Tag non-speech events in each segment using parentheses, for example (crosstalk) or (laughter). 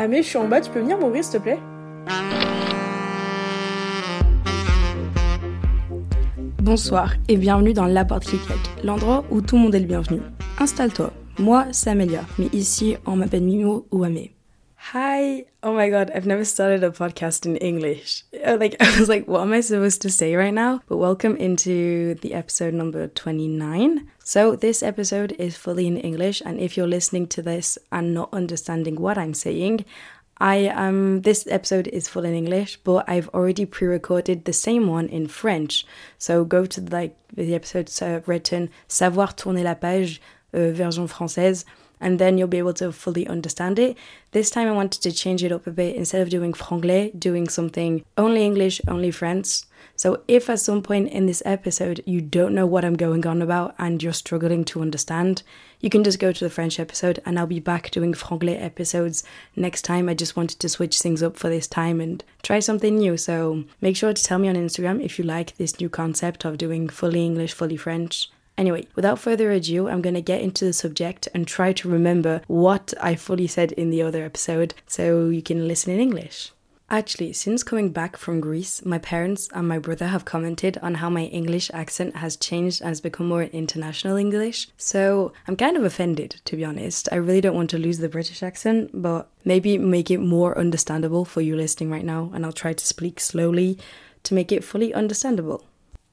Amé, je suis en bas, tu peux venir m'ouvrir s'il te plaît Bonsoir et bienvenue dans La Porte l'endroit où tout le monde est le bienvenu. Installe-toi. Moi, c'est Amélia, mais ici, on m'appelle Mimo ou Amé. Hi. Oh my god, I've never started a podcast in English. Uh, Like (laughs) I was like, what am I supposed to say right now? But welcome into the episode number 29. So this episode is fully in English and if you're listening to this and not understanding what I'm saying, I um this episode is full in English, but I've already pre-recorded the same one in French. So go to the, like the episodes uh, written Savoir tourner la page uh, version française and then you'll be able to fully understand it. This time I wanted to change it up a bit instead of doing franglais, doing something only English, only French. So if at some point in this episode you don't know what I'm going on about and you're struggling to understand, you can just go to the French episode and I'll be back doing franglais episodes next time. I just wanted to switch things up for this time and try something new. So make sure to tell me on Instagram if you like this new concept of doing fully English, fully French. Anyway, without further ado, I'm going to get into the subject and try to remember what I fully said in the other episode so you can listen in English. Actually, since coming back from Greece, my parents and my brother have commented on how my English accent has changed and has become more international English. So I'm kind of offended, to be honest. I really don't want to lose the British accent, but maybe make it more understandable for you listening right now, and I'll try to speak slowly to make it fully understandable.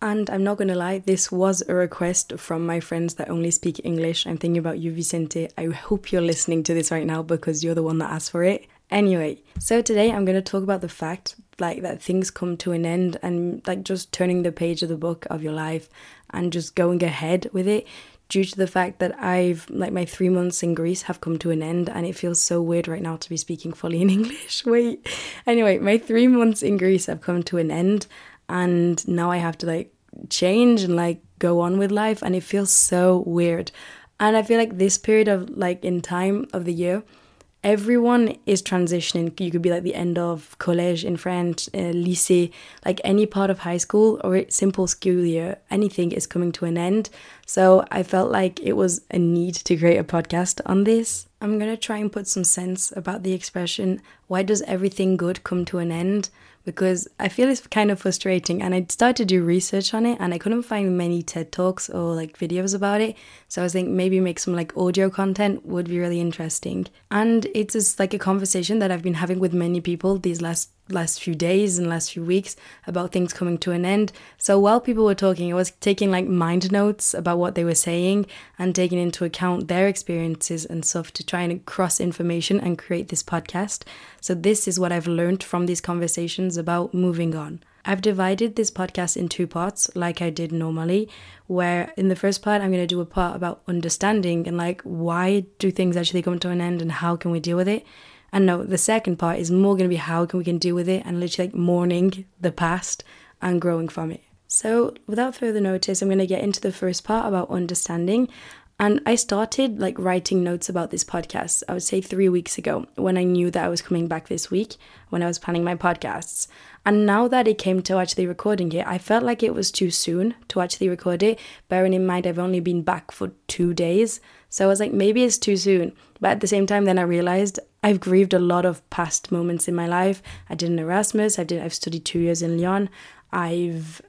And I'm not gonna lie, this was a request from my friends that only speak English. I'm thinking about you, Vicente. I hope you're listening to this right now because you're the one that asked for it. Anyway, so today I'm gonna talk about the fact like that things come to an end and like just turning the page of the book of your life and just going ahead with it due to the fact that I've like my three months in Greece have come to an end and it feels so weird right now to be speaking fully in (laughs) English. Wait. Anyway, my three months in Greece have come to an end and now I have to like change and like go on with life and it feels so weird. And I feel like this period of like in time of the year, everyone is transitioning. You could be like the end of collège in French, uh, lycée, like any part of high school or simple school year, anything is coming to an end. So I felt like it was a need to create a podcast on this. I'm gonna try and put some sense about the expression, why does everything good come to an end? Because I feel it's kind of frustrating. And I started to do research on it and I couldn't find many TED Talks or like videos about it. So I was thinking maybe make some like audio content would be really interesting. And it's just like a conversation that I've been having with many people these last last few days and last few weeks about things coming to an end. So while people were talking, I was taking like mind notes about what they were saying and taking into account their experiences and stuff to try and cross information and create this podcast. So this is what I've learned from these conversations about moving on. I've divided this podcast in two parts, like I did normally, where in the first part, I'm going to do a part about understanding and like why do things actually come to an end and how can we deal with it. And no, the second part is more going to be how can we can deal with it and literally like mourning the past and growing from it. So, without further notice, I'm going to get into the first part about understanding. And I started like writing notes about this podcast, I would say three weeks ago, when I knew that I was coming back this week, when I was planning my podcasts. And now that it came to actually recording it, I felt like it was too soon to actually record it, bearing in mind I've only been back for two days. So I was like, maybe it's too soon. But at the same time, then I realized I've grieved a lot of past moments in my life. I did an Erasmus, I did I've studied two years in Lyon. I've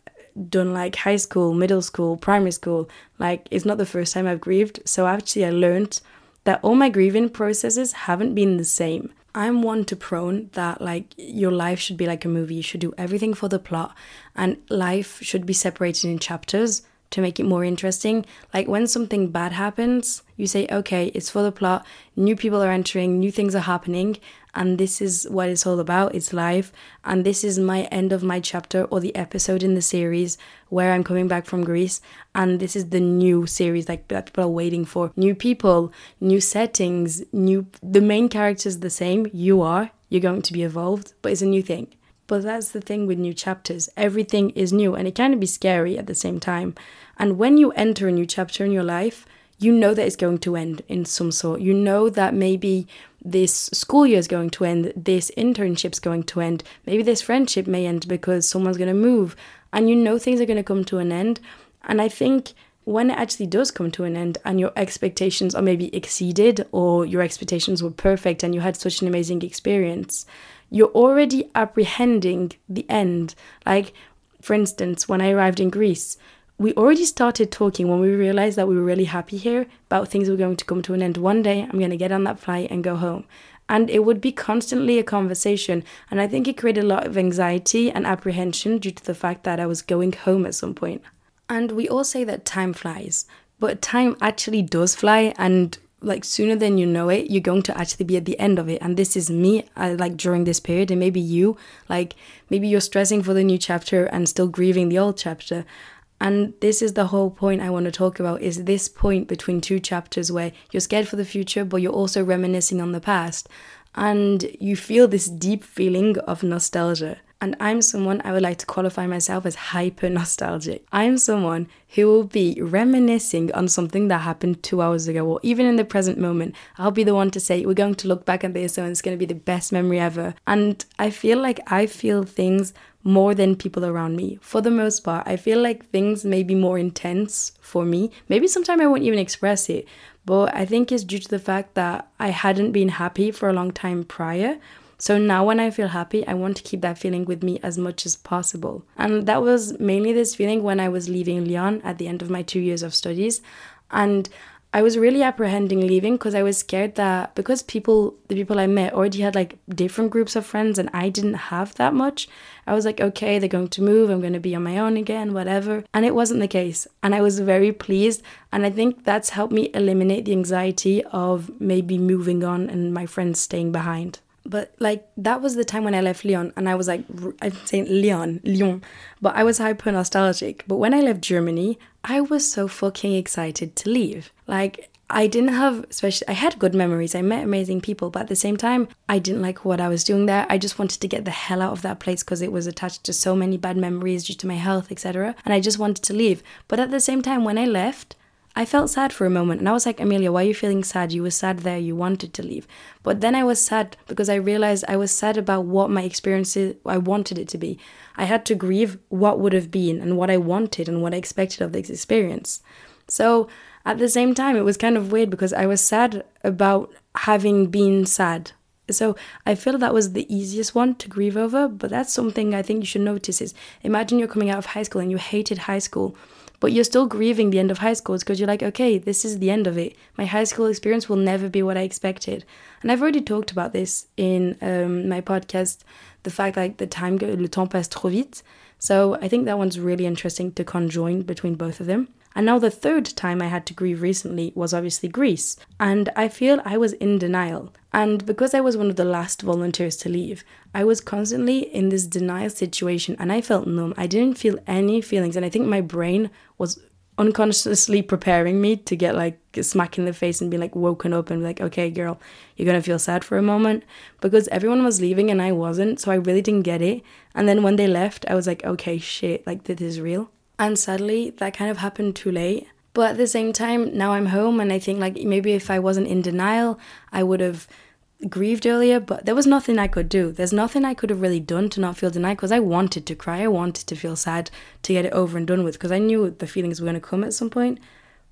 done like high school, middle school, primary school. Like it's not the first time I've grieved. So actually I learned that all my grieving processes haven't been the same. I'm one to prone that like your life should be like a movie. You should do everything for the plot and life should be separated in chapters. to make it more interesting. Like when something bad happens, you say, okay, it's for the plot, new people are entering, new things are happening, and this is what it's all about. It's life, and this is my end of my chapter or the episode in the series where I'm coming back from Greece, and this is the new series like that people are waiting for. New people, new settings, new the main character is the same, you are, you're going to be evolved, but it's a new thing. But that's the thing with new chapters. Everything is new and it can be scary at the same time. And when you enter a new chapter in your life, you know that it's going to end in some sort. You know that maybe this school year is going to end, this internship's going to end, maybe this friendship may end because someone's going to move, and you know things are going to come to an end. And I think when it actually does come to an end and your expectations are maybe exceeded or your expectations were perfect and you had such an amazing experience, you're already apprehending the end. Like, for instance, when I arrived in Greece, we already started talking when we realized that we were really happy here about things were going to come to an end. One day, I'm going to get on that flight and go home. And it would be constantly a conversation. And I think it created a lot of anxiety and apprehension due to the fact that I was going home at some point. And we all say that time flies, but time actually does fly. And like sooner than you know it, you're going to actually be at the end of it. And this is me, I, like during this period, and maybe you, like maybe you're stressing for the new chapter and still grieving the old chapter. And this is the whole point I want to talk about is this point between two chapters where you're scared for the future, but you're also reminiscing on the past. And you feel this deep feeling of nostalgia. And I'm someone I would like to qualify myself as hyper nostalgic. I'm someone who will be reminiscing on something that happened two hours ago, or even in the present moment. I'll be the one to say, We're going to look back at this and it's going to be the best memory ever. And I feel like I feel things more than people around me. For the most part, I feel like things may be more intense for me. Maybe sometimes I won't even express it, but I think it's due to the fact that I hadn't been happy for a long time prior. So now when I feel happy, I want to keep that feeling with me as much as possible. And that was mainly this feeling when I was leaving Lyon at the end of my two years of studies. And I was really apprehending leaving because I was scared that because people, the people I met already had like different groups of friends and I didn't have that much, I was like, okay, they're going to move, I'm going to be on my own again, whatever. And it wasn't the case. And I was very pleased. And I think that's helped me eliminate the anxiety of maybe moving on and my friends staying behind but like that was the time when I left Lyon and I was like I'm saying Lyon, Lyon, but I was hyper nostalgic. But when I left Germany, I was so fucking excited to leave. Like I didn't have especially I had good memories. I met amazing people, but at the same time, I didn't like what I was doing there. I just wanted to get the hell out of that place because it was attached to so many bad memories due to my health, etc. And I just wanted to leave. But at the same time when I left, I felt sad for a moment and I was like, Amelia, why are you feeling sad? You were sad there, you wanted to leave. But then I was sad because I realized I was sad about what my experiences I wanted it to be. I had to grieve what would have been and what I wanted and what I expected of this experience. So at the same time, it was kind of weird because I was sad about having been sad. So I feel that was the easiest one to grieve over, but that's something I think you should notice is imagine you're coming out of high school and you hated high school but you're still grieving the end of high school because you're like, okay, this is the end of it. My high school experience will never be what I expected. And I've already talked about this in um, my podcast, the fact like the time, le temps passe trop vite. So I think that one's really interesting to conjoin between both of them. And now the third time I had to grieve recently was obviously Greece. And I feel I was in denial. And because I was one of the last volunteers to leave, I was constantly in this denial situation and I felt numb. I didn't feel any feelings. And I think my brain was unconsciously (laughs) preparing me to get like smack in the face and be like woken up and be like, okay, girl, you're gonna feel sad for a moment because everyone was leaving and I wasn't. So I really didn't get it. And then when they left, I was like, okay, shit, like this is real. And sadly, that kind of happened too late. But at the same time, now I'm home and I think like maybe if I wasn't in denial, I would have grieved earlier, but there was nothing I could do. There's nothing I could have really done to not feel denied because I wanted to cry. I wanted to feel sad to get it over and done with because I knew the feelings were going to come at some point,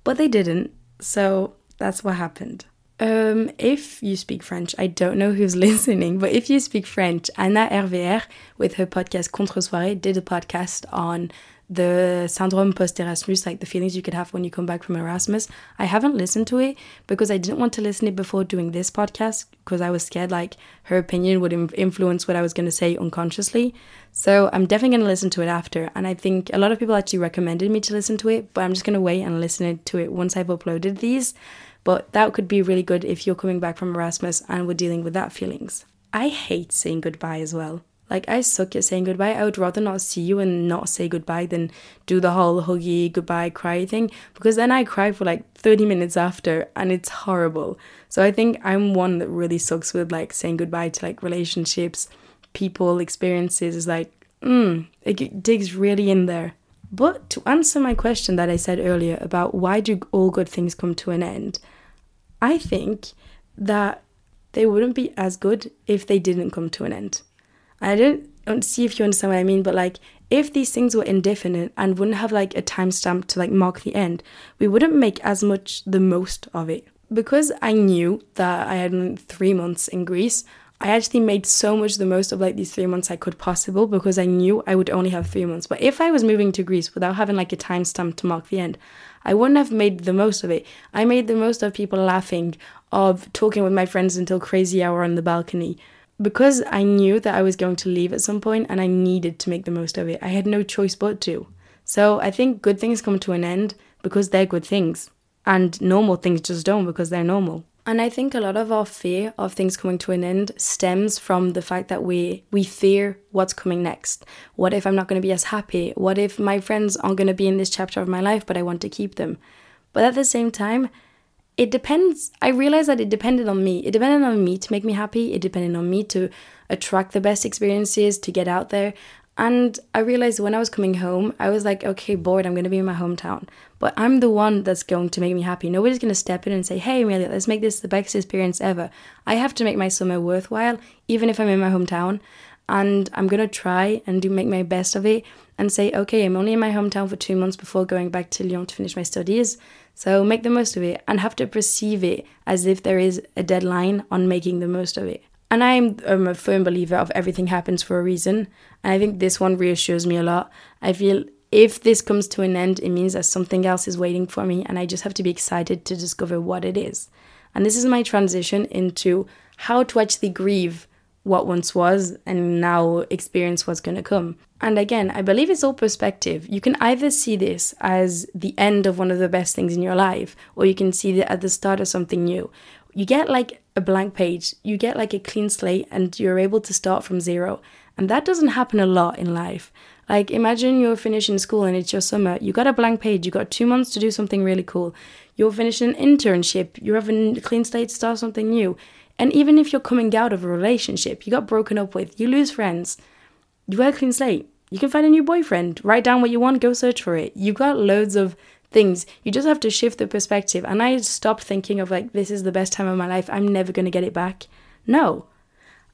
but they didn't. So that's what happened. Um, if you speak French, I don't know who's (laughs) listening, but if you speak French, Anna RVR with her podcast Contre Soirée did a podcast on the syndrome post Erasmus, like the feelings you could have when you come back from Erasmus. I haven't listened to it because I didn't want to listen to it before doing this podcast because I was scared like her opinion would influence what I was going to say unconsciously. So I'm definitely going to listen to it after. And I think a lot of people actually recommended me to listen to it, but I'm just going to wait and listen to it once I've uploaded these. But that could be really good if you're coming back from Erasmus and we're dealing with that feelings. I hate saying goodbye as well. Like I suck at saying goodbye. I would rather not see you and not say goodbye than do the whole huggy goodbye cry thing because then I cry for like 30 minutes after and it's horrible. So I think I'm one that really sucks with like saying goodbye to like relationships, people, experiences like mm, it digs really in there. But to answer my question that I said earlier about why do all good things come to an end, I think that they wouldn't be as good if they didn't come to an end. I don't, don't see if you understand what I mean, but like if these things were indefinite and wouldn't have like a timestamp to like mark the end, we wouldn't make as much the most of it. Because I knew that I had three months in Greece, I actually made so much the most of like these three months I could possible because I knew I would only have three months. But if I was moving to Greece without having like a timestamp to mark the end, I wouldn't have made the most of it. I made the most of people laughing, of talking with my friends until crazy hour on the balcony, because I knew that I was going to leave at some point and I needed to make the most of it, I had no choice but to. So I think good things come to an end because they're good things, and normal things just don't because they're normal. And I think a lot of our fear of things coming to an end stems from the fact that we we fear what's coming next. What if I'm not going to be as happy? What if my friends aren't going to be in this chapter of my life but I want to keep them? But at the same time, it depends. I realized that it depended on me. It depended on me to make me happy. It depended on me to attract the best experiences, to get out there. And I realized when I was coming home, I was like, okay, bored, I'm going to be in my hometown. But I'm the one that's going to make me happy. Nobody's going to step in and say, hey, Amelia, let's make this the best experience ever. I have to make my summer worthwhile, even if I'm in my hometown. And I'm going to try and do make my best of it and say, okay, I'm only in my hometown for two months before going back to Lyon to finish my studies. So make the most of it and have to perceive it as if there is a deadline on making the most of it. And I'm, I'm a firm believer of everything happens for a reason. And I think this one reassures me a lot. I feel if this comes to an end, it means that something else is waiting for me, and I just have to be excited to discover what it is. And this is my transition into how to actually grieve what once was and now experience what's going to come. And again, I believe it's all perspective. You can either see this as the end of one of the best things in your life, or you can see it at the start of something new. You get like a blank page, you get like a clean slate, and you're able to start from zero. And that doesn't happen a lot in life. Like, imagine you're finishing school and it's your summer. You got a blank page, you got two months to do something really cool. You're finishing an internship, you're having a clean slate to start something new. And even if you're coming out of a relationship you got broken up with, you lose friends, you got a clean slate. You can find a new boyfriend, write down what you want, go search for it. You've got loads of things. You just have to shift the perspective. And I stopped thinking of like, this is the best time of my life, I'm never going to get it back. No.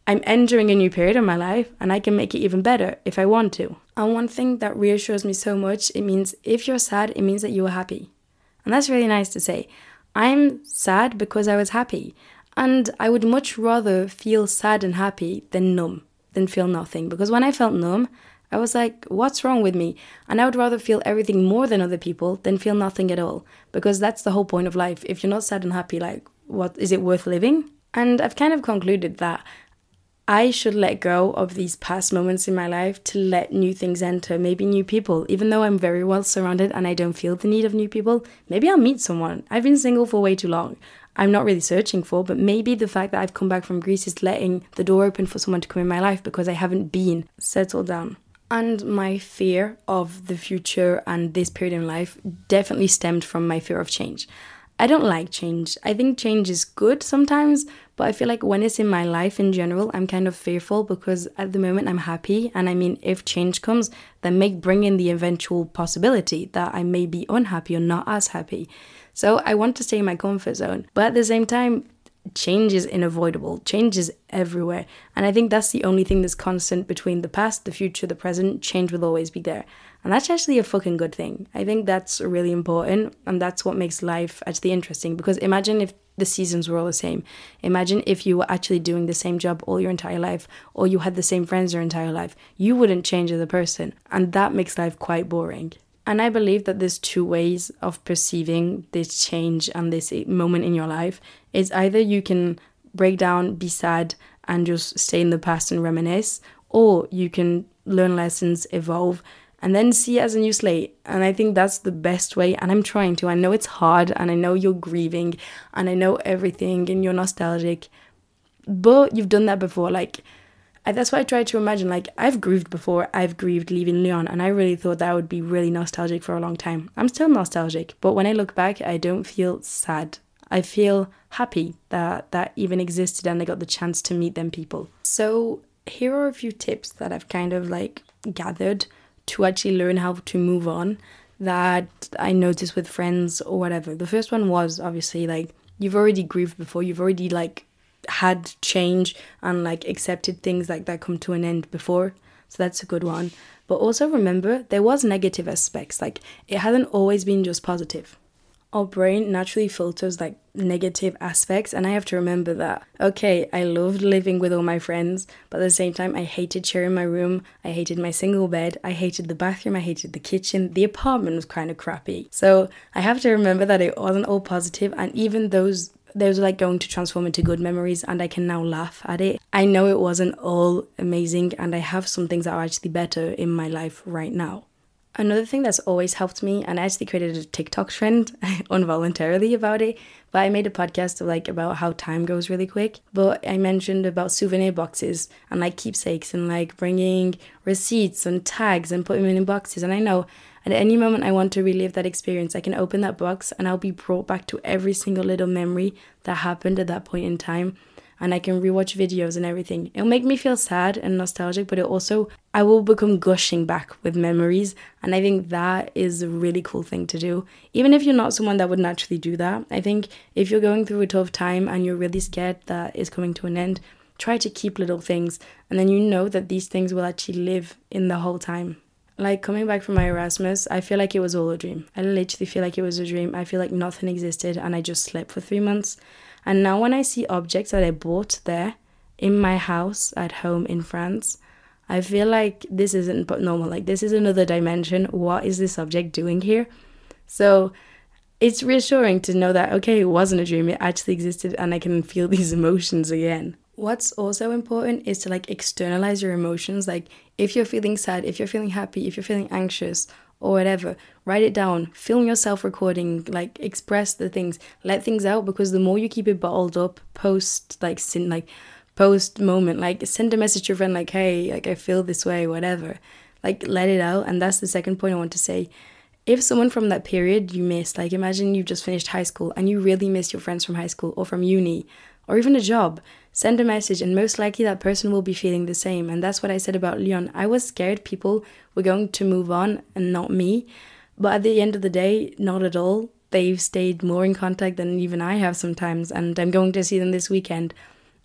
I'm entering a new period of my life and I can make it even better if I want to. And one thing that reassures me so much, it means if you're sad, it means that you were happy. And that's really nice to say. I'm sad because I was happy. And I would much rather feel sad and happy than numb, than feel nothing. Because when I felt numb, I was like, what's wrong with me? And I would rather feel everything more than other people than feel nothing at all. Because that's the whole point of life. If you're not sad and happy, like, what is it worth living? And I've kind of concluded that I should let go of these past moments in my life to let new things enter, maybe new people. Even though I'm very well surrounded and I don't feel the need of new people, maybe I'll meet someone. I've been single for way too long. I'm not really searching for, but maybe the fact that I've come back from Greece is letting the door open for someone to come in my life because I haven't been settled down. And my fear of the future and this period in life definitely stemmed from my fear of change. I don't like change. I think change is good sometimes, but I feel like when it's in my life in general, I'm kind of fearful because at the moment I'm happy. And I mean, if change comes, then may bring in the eventual possibility that I may be unhappy or not as happy. So I want to stay in my comfort zone. But at the same time, change is unavoidable. Change is everywhere. And I think that's the only thing that's constant between the past, the future, the present. Change will always be there. And that's actually a fucking good thing. I think that's really important. And that's what makes life actually interesting. Because imagine if the seasons were all the same. Imagine if you were actually doing the same job all your entire life or you had the same friends your entire life. You wouldn't change as a person, and that makes life quite boring. And I believe that there's two ways of perceiving this change and this moment in your life. Is either you can break down, be sad, and just stay in the past and reminisce, or you can learn lessons, evolve, and then see as a new slate. And I think that's the best way. And I'm trying to. I know it's hard, and I know you're grieving, and I know everything, and you're nostalgic, but you've done that before. Like, that's why I try to imagine. Like, I've grieved before. I've grieved leaving Lyon, and I really thought that would be really nostalgic for a long time. I'm still nostalgic, but when I look back, I don't feel sad. I feel happy that that even existed and I got the chance to meet them people. So here are a few tips that I've kind of like gathered to actually learn how to move on that I noticed with friends or whatever. The first one was obviously like you've already grieved before, you've already like had change and like accepted things like that come to an end before. So that's a good one. But also remember there was negative aspects. Like it hasn't always been just positive. Our brain naturally filters like negative aspects and i have to remember that. Okay i loved living with all my friends but at the same time i hated sharing my room. I hated my single bed. I hated the bathroom. I hated the kitchen. The apartment was kind of crappy. So i have to remember that it wasn't all positive and even those those are like going to transform into good memories and I can now laugh at it. I know it wasn't all amazing and I have some things that are actually better in my life right now. Another thing that's always helped me, and I actually created a TikTok trend (laughs) involuntarily about it, but I made a podcast of like about how time goes really quick. But I mentioned about souvenir boxes and like keepsakes and like bringing receipts and tags and putting them in boxes. And I know at any moment I want to relive that experience, I can open that box and I'll be brought back to every single little memory that happened at that point in time and I can rewatch videos and everything. It'll make me feel sad and nostalgic, but it also, I will become gushing back with memories. And I think that is a really cool thing to do. Even if you're not someone that would naturally do that, I think if you're going through a tough time and you're really scared that it's coming to an end, try to keep little things. And then you know that these things will actually live in the whole time. Like coming back from my Erasmus, I feel like it was all a dream. I literally feel like it was a dream. I feel like nothing existed and I just slept for three months. And now when I see objects that I bought there in my house at home in France, I feel like this isn't normal. Like this is another dimension. What is this object doing here? So it's reassuring to know that okay, it wasn't a dream. It actually existed, and I can feel (laughs) these emotions again. What's also important is to like externalize your emotions. Like if you're feeling sad, if you're feeling happy, if you're feeling anxious, or whatever. Write it down. Film yourself recording. Like express the things. Let things out because the more you keep it bottled up, post like sin like post moment, like send a message to your friend like, hey, like I feel this way, whatever. Like let it out. And that's the second point I want to say. If someone from that period you miss, like imagine you've just finished high school and you really miss your friends from high school or from uni or even a job, send a message and most likely that person will be feeling the same. And that's what I said about Lyon. I was scared people were going to move on and not me. But at the end of the day, not at all. They've stayed more in contact than even I have sometimes. And I'm going to see them this weekend.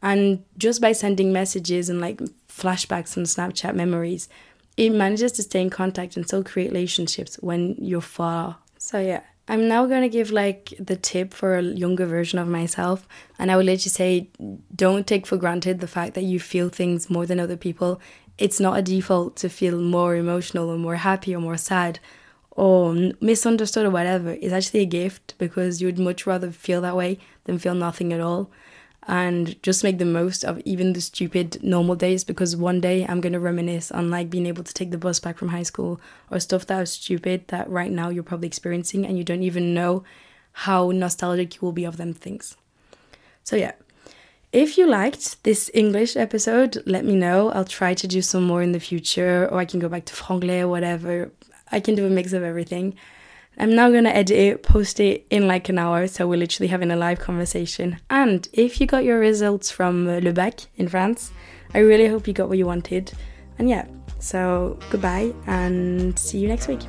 And just by sending messages and like flashbacks and Snapchat memories, it manages to stay in contact and still create relationships when you're far. So, yeah, I'm now going to give like the tip for a younger version of myself. And I would literally say don't take for granted the fact that you feel things more than other people. It's not a default to feel more emotional or more happy or more sad or misunderstood or whatever. It's actually a gift because you would much rather feel that way than feel nothing at all and just make the most of even the stupid normal days because one day I'm gonna reminisce on like being able to take the bus back from high school or stuff that was stupid that right now you're probably experiencing and you don't even know how nostalgic you will be of them things. So yeah. If you liked this English episode, let me know. I'll try to do some more in the future, or I can go back to franglais or whatever. I can do a mix of everything. I'm now gonna edit it, post it in like an hour, so we're literally having a live conversation. And if you got your results from uh, Le Bac in France, I really hope you got what you wanted. And yeah, so goodbye and see you next week.